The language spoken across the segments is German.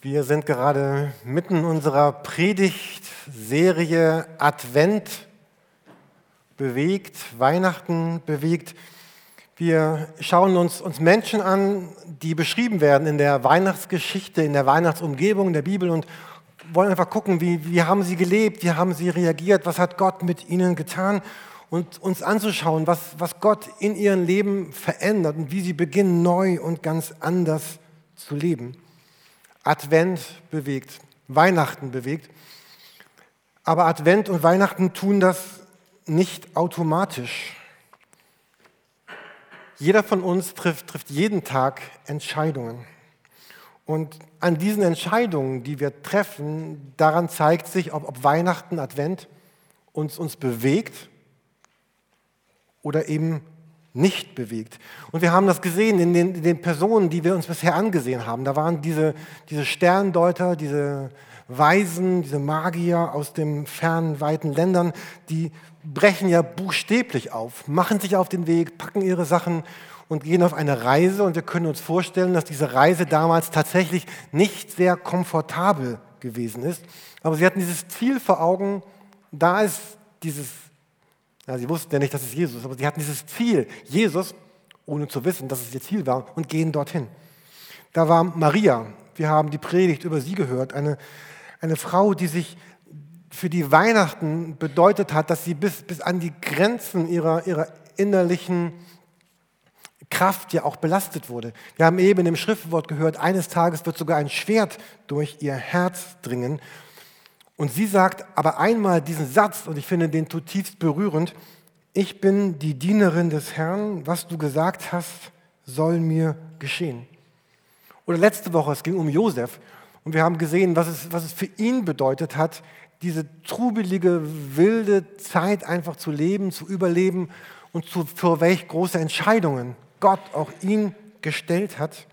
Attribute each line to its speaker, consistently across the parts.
Speaker 1: Wir sind gerade mitten unserer Predigtserie Advent bewegt, Weihnachten bewegt. Wir schauen uns, uns Menschen an, die beschrieben werden in der Weihnachtsgeschichte, in der Weihnachtsumgebung in der Bibel und wollen einfach gucken, wie, wie haben sie gelebt, wie haben sie reagiert, was hat Gott mit ihnen getan und uns anzuschauen, was, was Gott in ihrem Leben verändert und wie sie beginnen, neu und ganz anders zu leben. Advent bewegt, Weihnachten bewegt. Aber Advent und Weihnachten tun das nicht automatisch. Jeder von uns trifft, trifft jeden Tag Entscheidungen. Und an diesen Entscheidungen, die wir treffen, daran zeigt sich, ob, ob Weihnachten, Advent uns, uns bewegt oder eben nicht bewegt. Und wir haben das gesehen in den, in den, Personen, die wir uns bisher angesehen haben. Da waren diese, diese Sterndeuter, diese Weisen, diese Magier aus den fernen, weiten Ländern, die brechen ja buchstäblich auf, machen sich auf den Weg, packen ihre Sachen und gehen auf eine Reise. Und wir können uns vorstellen, dass diese Reise damals tatsächlich nicht sehr komfortabel gewesen ist. Aber sie hatten dieses Ziel vor Augen, da ist dieses ja, sie wussten ja nicht, dass es Jesus ist, aber sie hatten dieses Ziel, Jesus, ohne zu wissen, dass es ihr Ziel war, und gehen dorthin. Da war Maria, wir haben die Predigt über sie gehört, eine, eine Frau, die sich für die Weihnachten bedeutet hat, dass sie bis, bis an die Grenzen ihrer, ihrer innerlichen Kraft ja auch belastet wurde. Wir haben eben im Schriftwort gehört, eines Tages wird sogar ein Schwert durch ihr Herz dringen. Und sie sagt aber einmal diesen Satz, und ich finde den zutiefst berührend, ich bin die Dienerin des Herrn, was du gesagt hast, soll mir geschehen. Oder letzte Woche, es ging um Josef, und wir haben gesehen, was es, was es für ihn bedeutet hat, diese trubelige, wilde Zeit einfach zu leben, zu überleben und zu, für welch große Entscheidungen Gott auch ihn gestellt hat.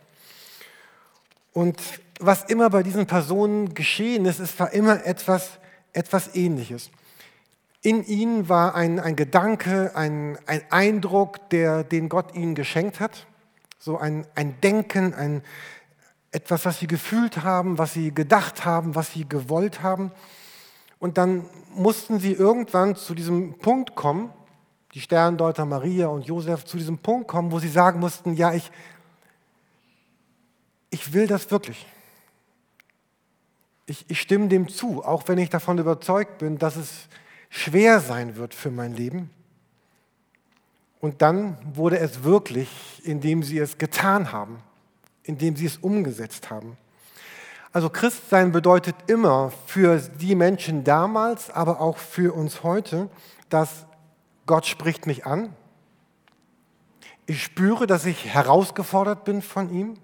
Speaker 1: Und was immer bei diesen Personen geschehen ist, es war immer etwas, etwas Ähnliches. In ihnen war ein, ein Gedanke, ein, ein Eindruck, der, den Gott ihnen geschenkt hat. So ein, ein Denken, ein, etwas, was sie gefühlt haben, was sie gedacht haben, was sie gewollt haben. Und dann mussten sie irgendwann zu diesem Punkt kommen, die Sterndeuter Maria und Josef, zu diesem Punkt kommen, wo sie sagen mussten, ja, ich, ich will das wirklich ich, ich stimme dem zu, auch wenn ich davon überzeugt bin, dass es schwer sein wird für mein Leben. Und dann wurde es wirklich, indem sie es getan haben, indem sie es umgesetzt haben. Also Christsein bedeutet immer für die Menschen damals, aber auch für uns heute, dass Gott spricht mich an. Ich spüre, dass ich herausgefordert bin von ihm.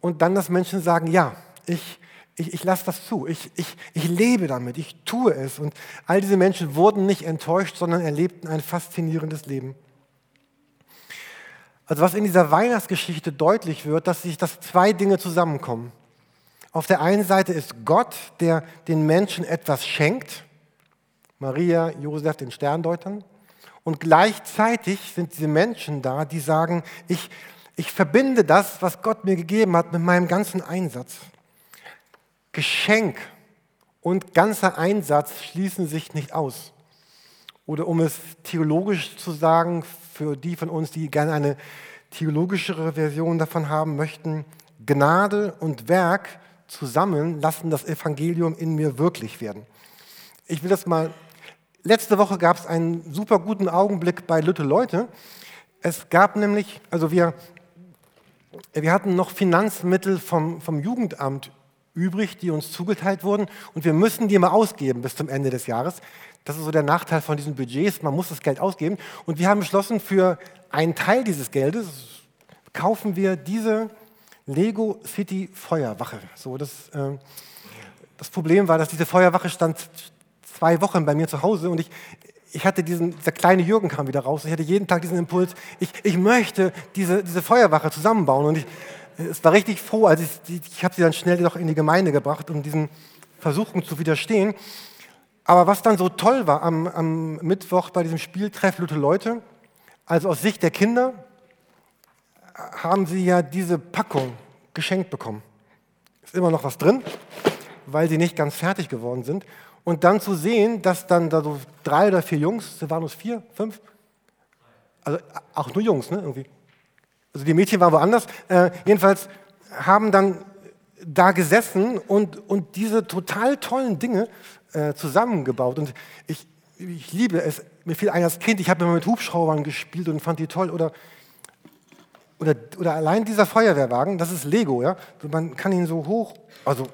Speaker 1: Und dann, dass Menschen sagen, ja, ich, ich, ich lasse das zu, ich, ich, ich lebe damit, ich tue es. Und all diese Menschen wurden nicht enttäuscht, sondern erlebten ein faszinierendes Leben. Also was in dieser Weihnachtsgeschichte deutlich wird, dass sich das zwei Dinge zusammenkommen. Auf der einen Seite ist Gott, der den Menschen etwas schenkt, Maria, Josef, den Sterndeutern, und gleichzeitig sind diese Menschen da, die sagen, ich, ich verbinde das, was Gott mir gegeben hat, mit meinem ganzen Einsatz. Geschenk und ganzer Einsatz schließen sich nicht aus. Oder um es theologisch zu sagen, für die von uns, die gerne eine theologischere Version davon haben möchten, Gnade und Werk zusammen lassen das Evangelium in mir wirklich werden. Ich will das mal, letzte Woche gab es einen super guten Augenblick bei Lütte Leute. Es gab nämlich, also wir, wir hatten noch Finanzmittel vom, vom Jugendamt übrig, die uns zugeteilt wurden und wir müssen die mal ausgeben bis zum Ende des Jahres. Das ist so der Nachteil von diesen Budgets, man muss das Geld ausgeben. Und wir haben beschlossen, für einen Teil dieses Geldes kaufen wir diese Lego City Feuerwache. So, das, äh, das Problem war, dass diese Feuerwache stand zwei Wochen bei mir zu Hause und ich, ich hatte diesen, dieser kleine Jürgen kam wieder raus. Ich hatte jeden Tag diesen Impuls, ich, ich möchte diese, diese Feuerwache zusammenbauen. Und ich, es war richtig froh, als ich, ich habe sie dann schnell noch in die Gemeinde gebracht, um diesen Versuchungen zu widerstehen. Aber was dann so toll war am, am Mittwoch bei diesem Spieltreff Lute Leute, also aus Sicht der Kinder, haben sie ja diese Packung geschenkt bekommen. ist immer noch was drin, weil sie nicht ganz fertig geworden sind. Und dann zu sehen, dass dann da so drei oder vier Jungs, waren es vier, fünf? Also auch nur Jungs, ne? Irgendwie. Also die Mädchen waren woanders. Äh, jedenfalls haben dann da gesessen und, und diese total tollen Dinge äh, zusammengebaut. Und ich, ich liebe es. Mir fiel ein als Kind, ich habe immer mit Hubschraubern gespielt und fand die toll. Oder, oder, oder allein dieser Feuerwehrwagen, das ist Lego, ja. Man kann ihn so hoch, also,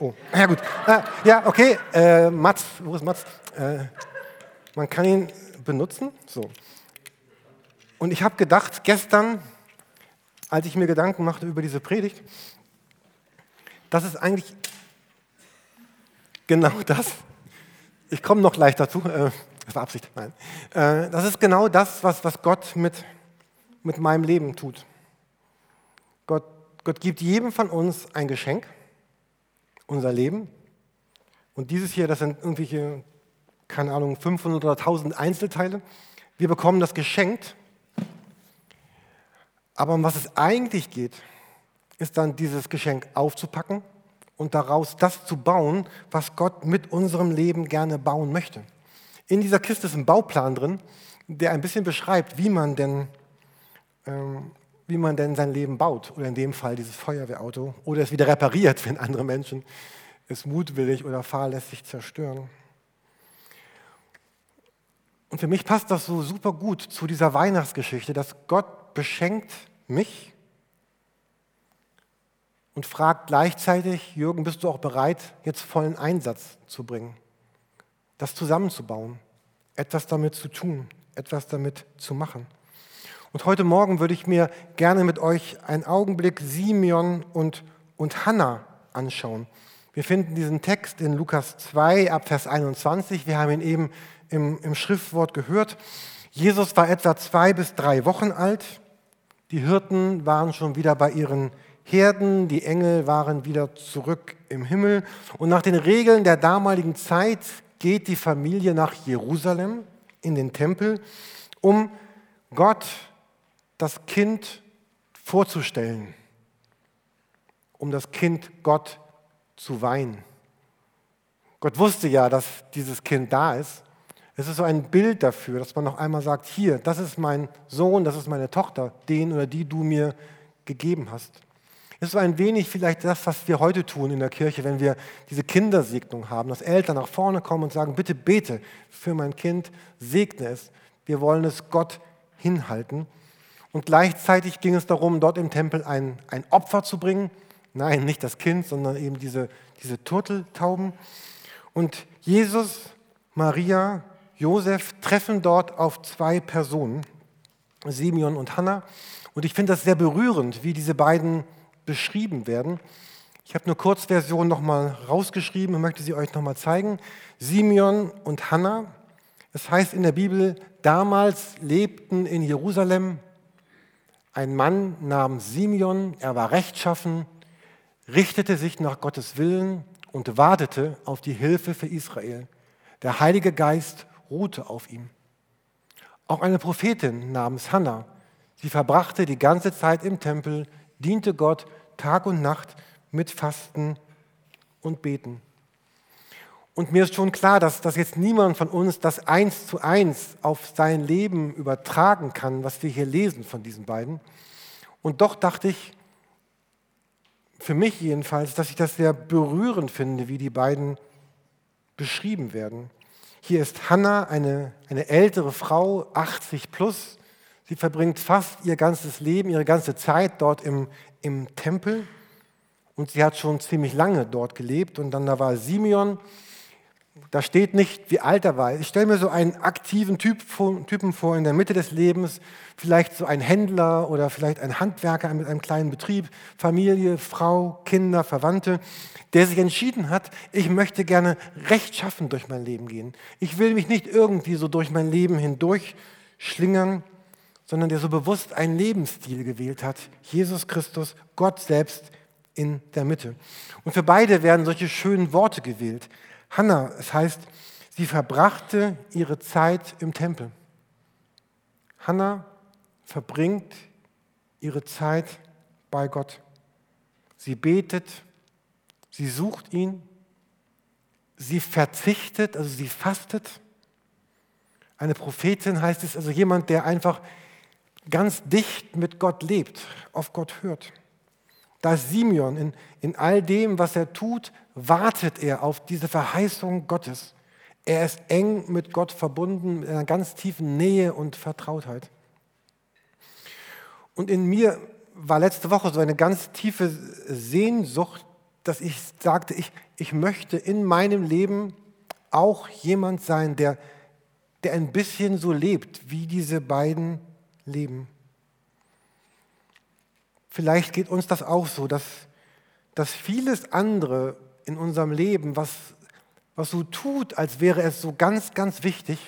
Speaker 1: oh, ja gut. Äh, ja, okay, äh, Mats, wo ist Mats? Äh, man kann ihn benutzen, so. Und ich habe gedacht, gestern, als ich mir Gedanken machte über diese Predigt, das ist eigentlich genau das. Ich komme noch gleich dazu. Äh, das war Absicht, nein. Äh, das ist genau das, was, was Gott mit, mit meinem Leben tut. Gott, Gott gibt jedem von uns ein Geschenk, unser Leben. Und dieses hier, das sind irgendwelche, keine Ahnung, 500 oder 1000 Einzelteile. Wir bekommen das geschenkt. Aber um was es eigentlich geht, ist dann dieses Geschenk aufzupacken und daraus das zu bauen, was Gott mit unserem Leben gerne bauen möchte. In dieser Kiste ist ein Bauplan drin, der ein bisschen beschreibt, wie man denn, ähm, wie man denn sein Leben baut. Oder in dem Fall dieses Feuerwehrauto. Oder es wieder repariert, wenn andere Menschen es mutwillig oder fahrlässig zerstören. Und für mich passt das so super gut zu dieser Weihnachtsgeschichte, dass Gott beschenkt mich und fragt gleichzeitig, Jürgen, bist du auch bereit, jetzt vollen Einsatz zu bringen, das zusammenzubauen, etwas damit zu tun, etwas damit zu machen. Und heute Morgen würde ich mir gerne mit euch einen Augenblick Simeon und, und Hannah anschauen. Wir finden diesen Text in Lukas 2 ab Vers 21. Wir haben ihn eben im, im Schriftwort gehört. Jesus war etwa zwei bis drei Wochen alt. Die Hirten waren schon wieder bei ihren Herden, die Engel waren wieder zurück im Himmel. Und nach den Regeln der damaligen Zeit geht die Familie nach Jerusalem in den Tempel, um Gott das Kind vorzustellen, um das Kind Gott zu weihen. Gott wusste ja, dass dieses Kind da ist. Es ist so ein Bild dafür, dass man noch einmal sagt, hier, das ist mein Sohn, das ist meine Tochter, den oder die du mir gegeben hast. Es ist so ein wenig vielleicht das, was wir heute tun in der Kirche, wenn wir diese Kindersegnung haben, dass Eltern nach vorne kommen und sagen, bitte bete für mein Kind, segne es. Wir wollen es Gott hinhalten. Und gleichzeitig ging es darum, dort im Tempel ein, ein Opfer zu bringen. Nein, nicht das Kind, sondern eben diese, diese Turteltauben. Und Jesus, Maria, Josef treffen dort auf zwei Personen, Simeon und Hannah. Und ich finde das sehr berührend, wie diese beiden beschrieben werden. Ich habe eine Kurzversion nochmal rausgeschrieben und möchte sie euch nochmal zeigen. Simeon und Hannah. Es heißt in der Bibel, damals lebten in Jerusalem ein Mann namens Simeon, er war rechtschaffen, richtete sich nach Gottes Willen und wartete auf die Hilfe für Israel. Der Heilige Geist ruhte auf ihm. Auch eine Prophetin namens Hannah, sie verbrachte die ganze Zeit im Tempel, diente Gott Tag und Nacht mit Fasten und Beten. Und mir ist schon klar, dass, dass jetzt niemand von uns das eins zu eins auf sein Leben übertragen kann, was wir hier lesen von diesen beiden. Und doch dachte ich, für mich jedenfalls, dass ich das sehr berührend finde, wie die beiden beschrieben werden. Hier ist Hannah, eine, eine ältere Frau, 80 plus. Sie verbringt fast ihr ganzes Leben, ihre ganze Zeit dort im, im Tempel und sie hat schon ziemlich lange dort gelebt. Und dann da war Simeon, da steht nicht, wie alt er war. Ich stelle mir so einen aktiven typ, Typen vor in der Mitte des Lebens, vielleicht so ein Händler oder vielleicht ein Handwerker mit einem kleinen Betrieb, Familie, Frau, Kinder, Verwandte, der sich entschieden hat, ich möchte gerne rechtschaffen durch mein Leben gehen. Ich will mich nicht irgendwie so durch mein Leben hindurch schlingern, sondern der so bewusst einen Lebensstil gewählt hat. Jesus Christus, Gott selbst in der Mitte. Und für beide werden solche schönen Worte gewählt. Hannah, es heißt, sie verbrachte ihre Zeit im Tempel. Hannah verbringt ihre Zeit bei Gott. Sie betet sie sucht ihn, sie verzichtet, also sie fastet. Eine Prophetin heißt es, also jemand, der einfach ganz dicht mit Gott lebt, auf Gott hört. Da ist Simeon, in, in all dem, was er tut, wartet er auf diese Verheißung Gottes. Er ist eng mit Gott verbunden, mit einer ganz tiefen Nähe und Vertrautheit. Und in mir war letzte Woche so eine ganz tiefe Sehnsucht, dass ich sagte, ich, ich möchte in meinem Leben auch jemand sein, der, der ein bisschen so lebt, wie diese beiden leben. Vielleicht geht uns das auch so, dass, dass vieles andere in unserem Leben, was, was so tut, als wäre es so ganz, ganz wichtig,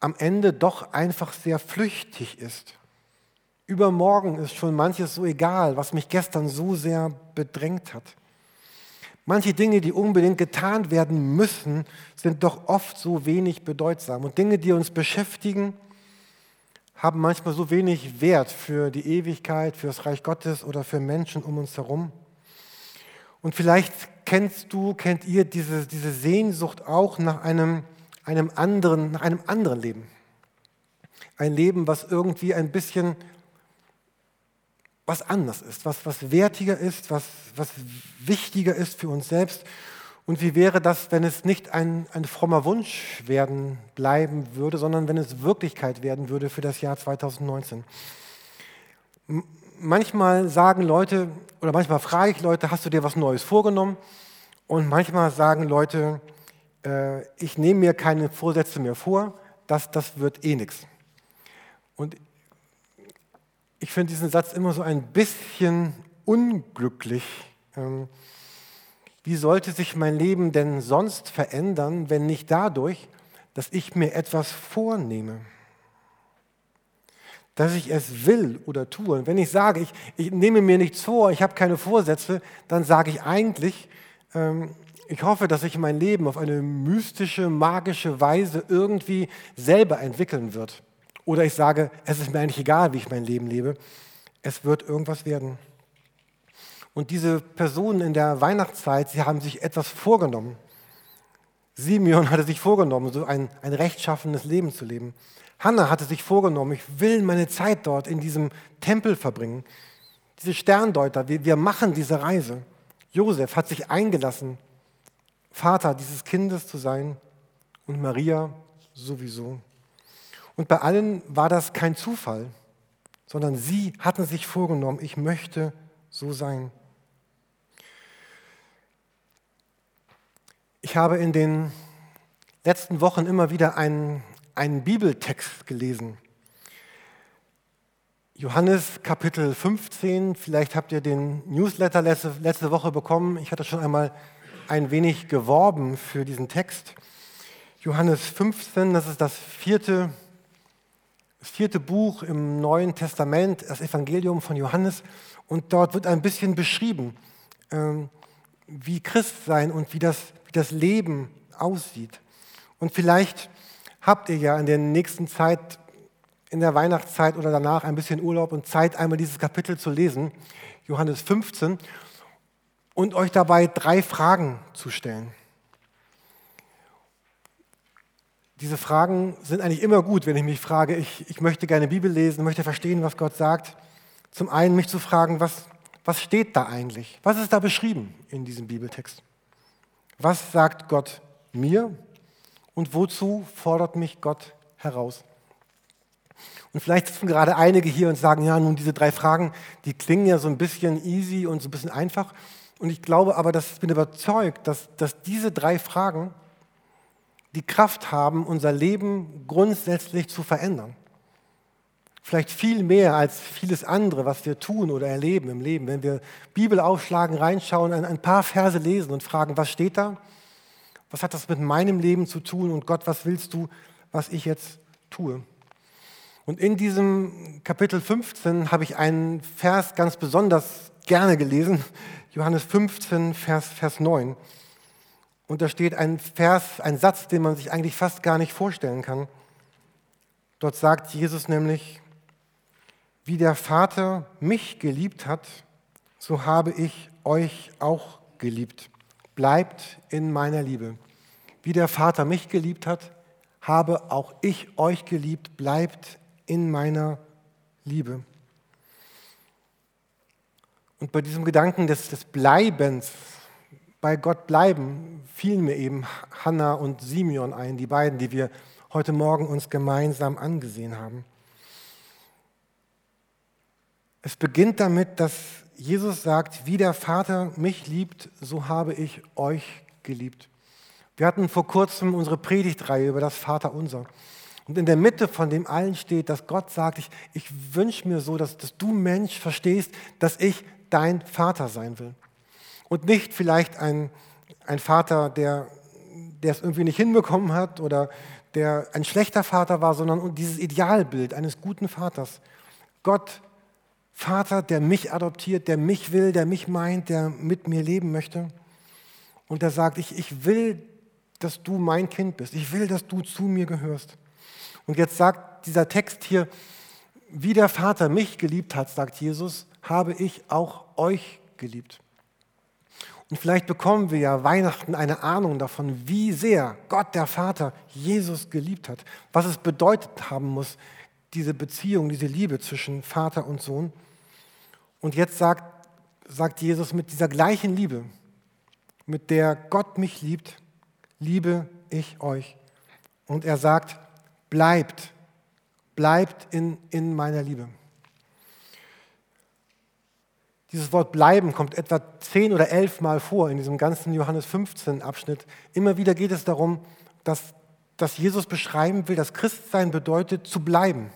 Speaker 1: am Ende doch einfach sehr flüchtig ist. Übermorgen ist schon manches so egal, was mich gestern so sehr bedrängt hat. Manche Dinge, die unbedingt getan werden müssen, sind doch oft so wenig bedeutsam. Und Dinge, die uns beschäftigen, haben manchmal so wenig Wert für die Ewigkeit, für das Reich Gottes oder für Menschen um uns herum. Und vielleicht kennst du, kennt ihr diese, diese Sehnsucht auch nach einem, einem anderen, nach einem anderen Leben. Ein Leben, was irgendwie ein bisschen was anders ist, was, was wertiger ist, was, was wichtiger ist für uns selbst. Und wie wäre das, wenn es nicht ein, ein frommer Wunsch werden bleiben würde, sondern wenn es Wirklichkeit werden würde für das Jahr 2019? Manchmal sagen Leute, oder manchmal frage ich Leute, hast du dir was Neues vorgenommen? Und manchmal sagen Leute, äh, ich nehme mir keine Vorsätze mehr vor, das, das wird eh nichts. Und ich finde diesen Satz immer so ein bisschen unglücklich. Ähm, wie sollte sich mein Leben denn sonst verändern, wenn nicht dadurch, dass ich mir etwas vornehme? Dass ich es will oder tue. Und wenn ich sage, ich, ich nehme mir nichts vor, ich habe keine Vorsätze, dann sage ich eigentlich, ähm, ich hoffe, dass sich mein Leben auf eine mystische, magische Weise irgendwie selber entwickeln wird. Oder ich sage, es ist mir eigentlich egal, wie ich mein Leben lebe. Es wird irgendwas werden. Und diese Personen in der Weihnachtszeit, sie haben sich etwas vorgenommen. Simeon hatte sich vorgenommen, so ein, ein rechtschaffenes Leben zu leben. Hannah hatte sich vorgenommen, ich will meine Zeit dort in diesem Tempel verbringen. Diese Sterndeuter, wir, wir machen diese Reise. Josef hat sich eingelassen, Vater dieses Kindes zu sein und Maria sowieso. Und bei allen war das kein Zufall, sondern sie hatten sich vorgenommen, ich möchte so sein. Ich habe in den letzten Wochen immer wieder einen, einen Bibeltext gelesen. Johannes Kapitel 15, vielleicht habt ihr den Newsletter letzte, letzte Woche bekommen. Ich hatte schon einmal ein wenig geworben für diesen Text. Johannes 15, das ist das vierte vierte Buch im Neuen Testament, das Evangelium von Johannes. Und dort wird ein bisschen beschrieben, ähm, wie Christsein und wie das, das Leben aussieht. Und vielleicht habt ihr ja in der nächsten Zeit, in der Weihnachtszeit oder danach ein bisschen Urlaub und Zeit, einmal dieses Kapitel zu lesen, Johannes 15, und euch dabei drei Fragen zu stellen. Diese Fragen sind eigentlich immer gut, wenn ich mich frage, ich, ich möchte gerne Bibel lesen, möchte verstehen, was Gott sagt. Zum einen mich zu fragen, was, was steht da eigentlich? Was ist da beschrieben in diesem Bibeltext? Was sagt Gott mir und wozu fordert mich Gott heraus? Und vielleicht sitzen gerade einige hier und sagen, ja, nun diese drei Fragen, die klingen ja so ein bisschen easy und so ein bisschen einfach. Und ich glaube aber, dass ich bin überzeugt, dass, dass diese drei Fragen die Kraft haben, unser Leben grundsätzlich zu verändern. Vielleicht viel mehr als vieles andere, was wir tun oder erleben im Leben. Wenn wir Bibel aufschlagen, reinschauen, ein paar Verse lesen und fragen, was steht da? Was hat das mit meinem Leben zu tun? Und Gott, was willst du, was ich jetzt tue? Und in diesem Kapitel 15 habe ich einen Vers ganz besonders gerne gelesen, Johannes 15, Vers, Vers 9. Und da steht ein Vers, ein Satz, den man sich eigentlich fast gar nicht vorstellen kann. Dort sagt Jesus nämlich, wie der Vater mich geliebt hat, so habe ich euch auch geliebt. Bleibt in meiner Liebe. Wie der Vater mich geliebt hat, habe auch ich euch geliebt. Bleibt in meiner Liebe. Und bei diesem Gedanken des, des Bleibens, bei Gott bleiben, fielen mir eben Hannah und Simeon ein, die beiden, die wir heute Morgen uns gemeinsam angesehen haben. Es beginnt damit, dass Jesus sagt, wie der Vater mich liebt, so habe ich euch geliebt. Wir hatten vor kurzem unsere Predigtreihe über das Vaterunser. Und in der Mitte von dem allen steht, dass Gott sagt, ich, ich wünsche mir so, dass, dass du Mensch verstehst, dass ich dein Vater sein will. Und nicht vielleicht ein, ein Vater, der, der es irgendwie nicht hinbekommen hat oder der ein schlechter Vater war, sondern dieses Idealbild eines guten Vaters. Gott, Vater, der mich adoptiert, der mich will, der mich meint, der mit mir leben möchte. Und der sagt, ich, ich will, dass du mein Kind bist. Ich will, dass du zu mir gehörst. Und jetzt sagt dieser Text hier, wie der Vater mich geliebt hat, sagt Jesus, habe ich auch euch geliebt. Und vielleicht bekommen wir ja Weihnachten eine Ahnung davon, wie sehr Gott der Vater Jesus geliebt hat, was es bedeutet haben muss, diese Beziehung, diese Liebe zwischen Vater und Sohn. Und jetzt sagt, sagt Jesus mit dieser gleichen Liebe, mit der Gott mich liebt, liebe ich euch. Und er sagt, bleibt, bleibt in, in meiner Liebe. Dieses Wort bleiben kommt etwa zehn oder elf Mal vor in diesem ganzen Johannes 15 Abschnitt. Immer wieder geht es darum, dass, dass Jesus beschreiben will, dass Christsein bedeutet zu bleiben,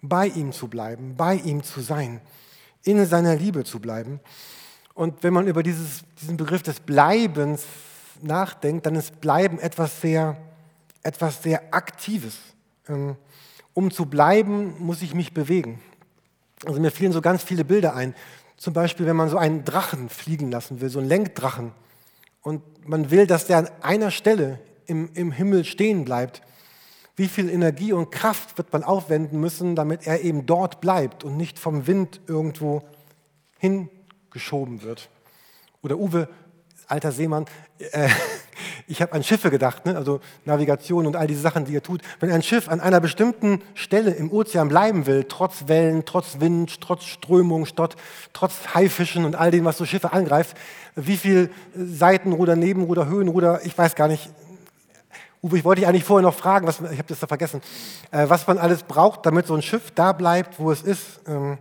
Speaker 1: bei ihm zu bleiben, bei ihm zu sein, in seiner Liebe zu bleiben. Und wenn man über dieses, diesen Begriff des Bleibens nachdenkt, dann ist Bleiben etwas sehr, etwas sehr Aktives. Ähm, um zu bleiben, muss ich mich bewegen. Also mir fielen so ganz viele Bilder ein. Zum Beispiel, wenn man so einen Drachen fliegen lassen will, so einen Lenkdrachen, und man will, dass der an einer Stelle im, im Himmel stehen bleibt, wie viel Energie und Kraft wird man aufwenden müssen, damit er eben dort bleibt und nicht vom Wind irgendwo hingeschoben wird? Oder Uwe, alter Seemann, äh, ich habe an Schiffe gedacht, ne? also Navigation und all diese Sachen, die ihr tut. Wenn ein Schiff an einer bestimmten Stelle im Ozean bleiben will, trotz Wellen, trotz Wind, trotz Strömung, trotz, trotz Haifischen und all dem, was so Schiffe angreift, wie viel Seitenruder, Nebenruder, Höhenruder, ich weiß gar nicht. Uwe, ich wollte dich eigentlich vorher noch fragen, was, ich habe das da vergessen, äh, was man alles braucht, damit so ein Schiff da bleibt, wo es ist. Ähm,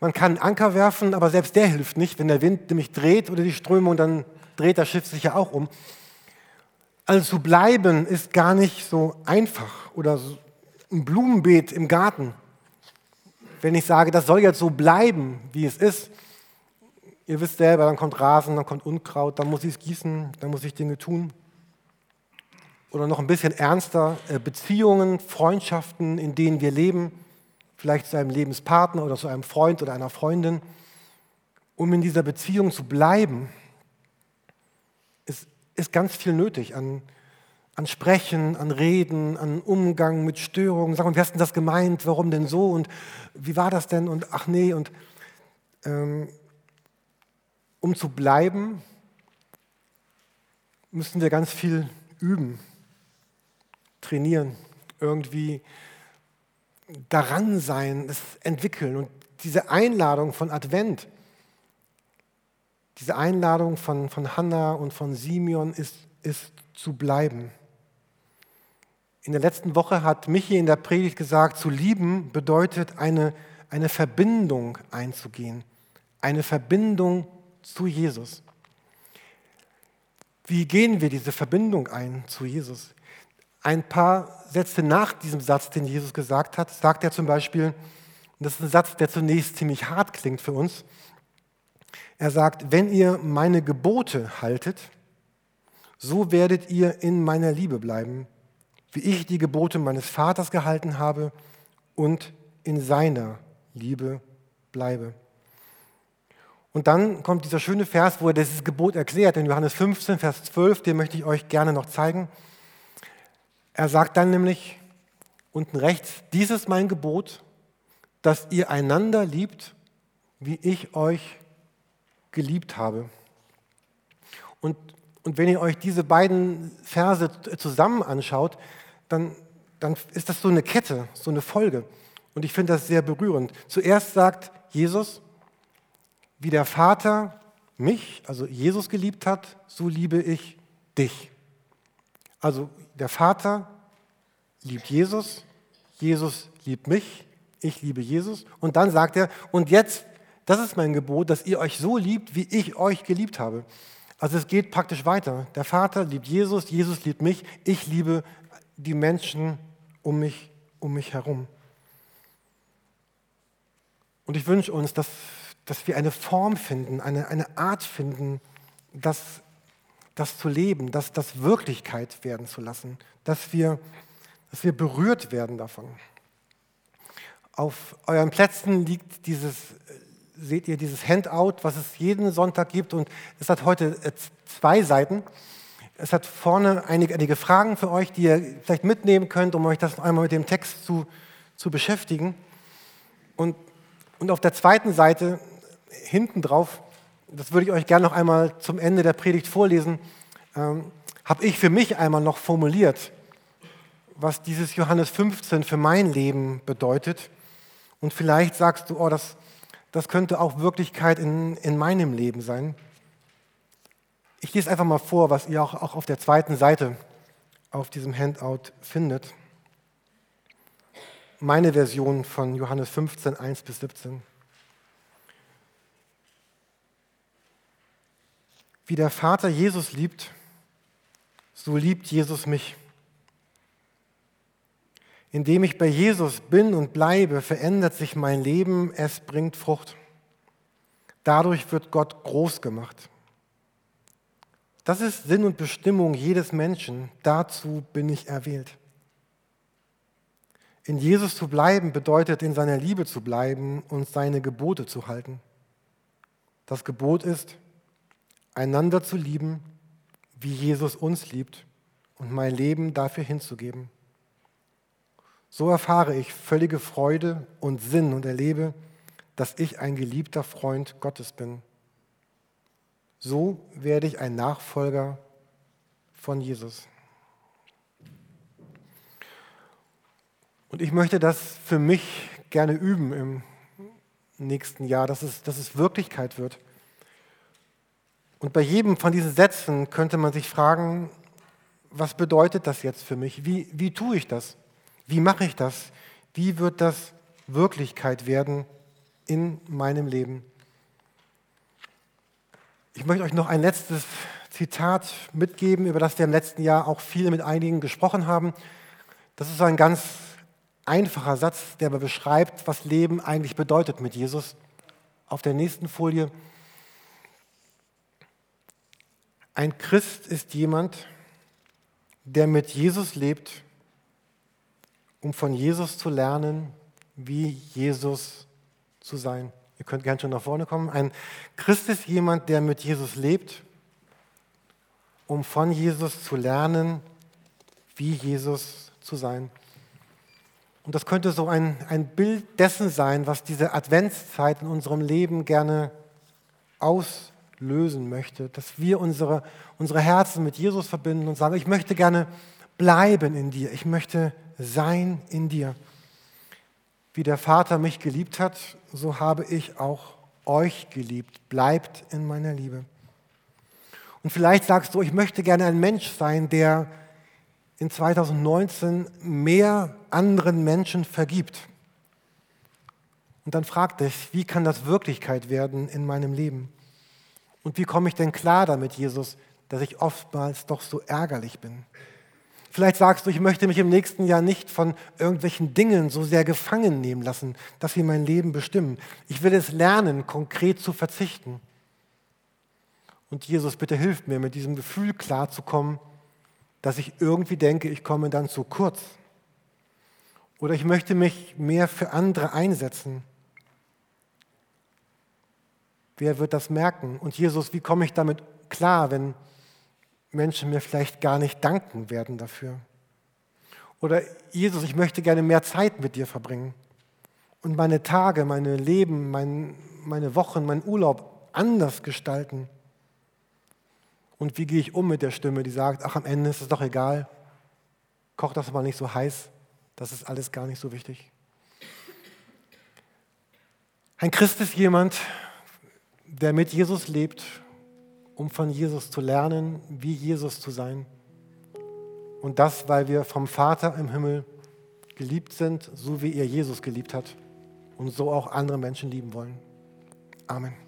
Speaker 1: man kann Anker werfen, aber selbst der hilft nicht. Wenn der Wind nämlich dreht oder die Strömung, dann dreht das Schiff sich ja auch um. Also zu bleiben ist gar nicht so einfach oder so ein Blumenbeet im Garten. Wenn ich sage, das soll jetzt so bleiben, wie es ist, ihr wisst selber, dann kommt Rasen, dann kommt Unkraut, dann muss ich es gießen, dann muss ich Dinge tun. Oder noch ein bisschen ernster, äh, Beziehungen, Freundschaften, in denen wir leben, vielleicht zu einem Lebenspartner oder zu einem Freund oder einer Freundin. Um in dieser Beziehung zu bleiben, ist, ist ganz viel nötig an, an Sprechen, an Reden, an Umgang mit Störungen. Sag mal, wie hast du das gemeint? Warum denn so? Und wie war das denn? Und ach nee. Und ähm, um zu bleiben, müssen wir ganz viel üben, trainieren, irgendwie daran sein, es entwickeln. Und diese Einladung von Advent, diese Einladung von, von Hannah und von Simeon ist, ist zu bleiben. In der letzten Woche hat Michi in der Predigt gesagt, zu lieben bedeutet eine, eine Verbindung einzugehen, eine Verbindung zu Jesus. Wie gehen wir diese Verbindung ein zu Jesus? Ein paar Sätze nach diesem Satz, den Jesus gesagt hat, sagt er zum Beispiel, und das ist ein Satz, der zunächst ziemlich hart klingt für uns, er sagt, wenn ihr meine Gebote haltet, so werdet ihr in meiner Liebe bleiben, wie ich die Gebote meines Vaters gehalten habe und in seiner Liebe bleibe. Und dann kommt dieser schöne Vers, wo er dieses Gebot erklärt, in Johannes 15, Vers 12, den möchte ich euch gerne noch zeigen. Er sagt dann nämlich unten rechts, dies ist mein Gebot, dass ihr einander liebt, wie ich euch geliebt habe. Und, und wenn ihr euch diese beiden Verse zusammen anschaut, dann, dann ist das so eine Kette, so eine Folge. Und ich finde das sehr berührend. Zuerst sagt Jesus, wie der Vater mich, also Jesus geliebt hat, so liebe ich dich. Also der Vater liebt Jesus, Jesus liebt mich, ich liebe Jesus. Und dann sagt er, und jetzt, das ist mein Gebot, dass ihr euch so liebt, wie ich euch geliebt habe. Also es geht praktisch weiter. Der Vater liebt Jesus, Jesus liebt mich, ich liebe die Menschen um mich, um mich herum. Und ich wünsche uns, dass, dass wir eine Form finden, eine, eine Art finden, das, das zu leben, das, das Wirklichkeit werden zu lassen, dass wir, dass wir berührt werden davon. Auf euren Plätzen liegt dieses, seht ihr dieses Handout, was es jeden Sonntag gibt und es hat heute äh, zwei Seiten. Es hat vorne einige, einige Fragen für euch, die ihr vielleicht mitnehmen könnt, um euch das einmal mit dem Text zu, zu beschäftigen. Und und auf der zweiten Seite, hinten drauf, das würde ich euch gerne noch einmal zum Ende der Predigt vorlesen, ähm, habe ich für mich einmal noch formuliert, was dieses Johannes 15 für mein Leben bedeutet. Und vielleicht sagst du, oh, das, das könnte auch Wirklichkeit in, in meinem Leben sein. Ich lese einfach mal vor, was ihr auch, auch auf der zweiten Seite auf diesem Handout findet meine Version von Johannes 15, 1 bis 17. Wie der Vater Jesus liebt, so liebt Jesus mich. Indem ich bei Jesus bin und bleibe, verändert sich mein Leben, es bringt Frucht. Dadurch wird Gott groß gemacht. Das ist Sinn und Bestimmung jedes Menschen. Dazu bin ich erwählt. In Jesus zu bleiben bedeutet, in seiner Liebe zu bleiben und seine Gebote zu halten. Das Gebot ist, einander zu lieben, wie Jesus uns liebt und mein Leben dafür hinzugeben. So erfahre ich völlige Freude und Sinn und erlebe, dass ich ein geliebter Freund Gottes bin. So werde ich ein Nachfolger von Jesus. Und ich möchte das für mich gerne üben im nächsten Jahr, dass es, dass es Wirklichkeit wird. Und bei jedem von diesen Sätzen könnte man sich fragen, was bedeutet das jetzt für mich? Wie, wie tue ich das? Wie mache ich das? Wie wird das Wirklichkeit werden in meinem Leben? Ich möchte euch noch ein letztes Zitat mitgeben, über das wir im letzten Jahr auch viel mit einigen gesprochen haben. Das ist ein ganz einfacher Satz, der aber beschreibt, was Leben eigentlich bedeutet mit Jesus. Auf der nächsten Folie. Ein Christ ist jemand, der mit Jesus lebt, um von Jesus zu lernen, wie Jesus zu sein. Ihr könnt gerne schon nach vorne kommen. Ein Christ ist jemand, der mit Jesus lebt, um von Jesus zu lernen, wie Jesus zu sein. Und das könnte so ein, ein Bild dessen sein, was diese Adventszeit in unserem Leben gerne auslösen möchte, dass wir unsere, unsere Herzen mit Jesus verbinden und sagen, ich möchte gerne bleiben in dir, ich möchte sein in dir. Wie der Vater mich geliebt hat, so habe ich auch euch geliebt. Bleibt in meiner Liebe. Und vielleicht sagst du, ich möchte gerne ein Mensch sein, der in 2019 mehr anderen Menschen vergibt. Und dann frag dich, wie kann das Wirklichkeit werden in meinem Leben? Und wie komme ich denn klar damit, Jesus, dass ich oftmals doch so ärgerlich bin? Vielleicht sagst du, ich möchte mich im nächsten Jahr nicht von irgendwelchen Dingen so sehr gefangen nehmen lassen, dass sie mein Leben bestimmen. Ich will es lernen, konkret zu verzichten. Und Jesus, bitte hilf mir, mit diesem Gefühl klarzukommen, dass ich irgendwie denke, ich komme dann zu kurz. Oder ich möchte mich mehr für andere einsetzen. Wer wird das merken? Und Jesus, wie komme ich damit klar, wenn Menschen mir vielleicht gar nicht danken werden dafür? Oder Jesus, ich möchte gerne mehr Zeit mit dir verbringen und meine Tage, meine Leben, mein, meine Wochen, mein Urlaub anders gestalten? Und wie gehe ich um mit der Stimme, die sagt, ach, am Ende ist es doch egal, koch das mal nicht so heiß, das ist alles gar nicht so wichtig. Ein Christ ist jemand, der mit Jesus lebt, um von Jesus zu lernen, wie Jesus zu sein. Und das, weil wir vom Vater im Himmel geliebt sind, so wie er Jesus geliebt hat und so auch andere Menschen lieben wollen. Amen.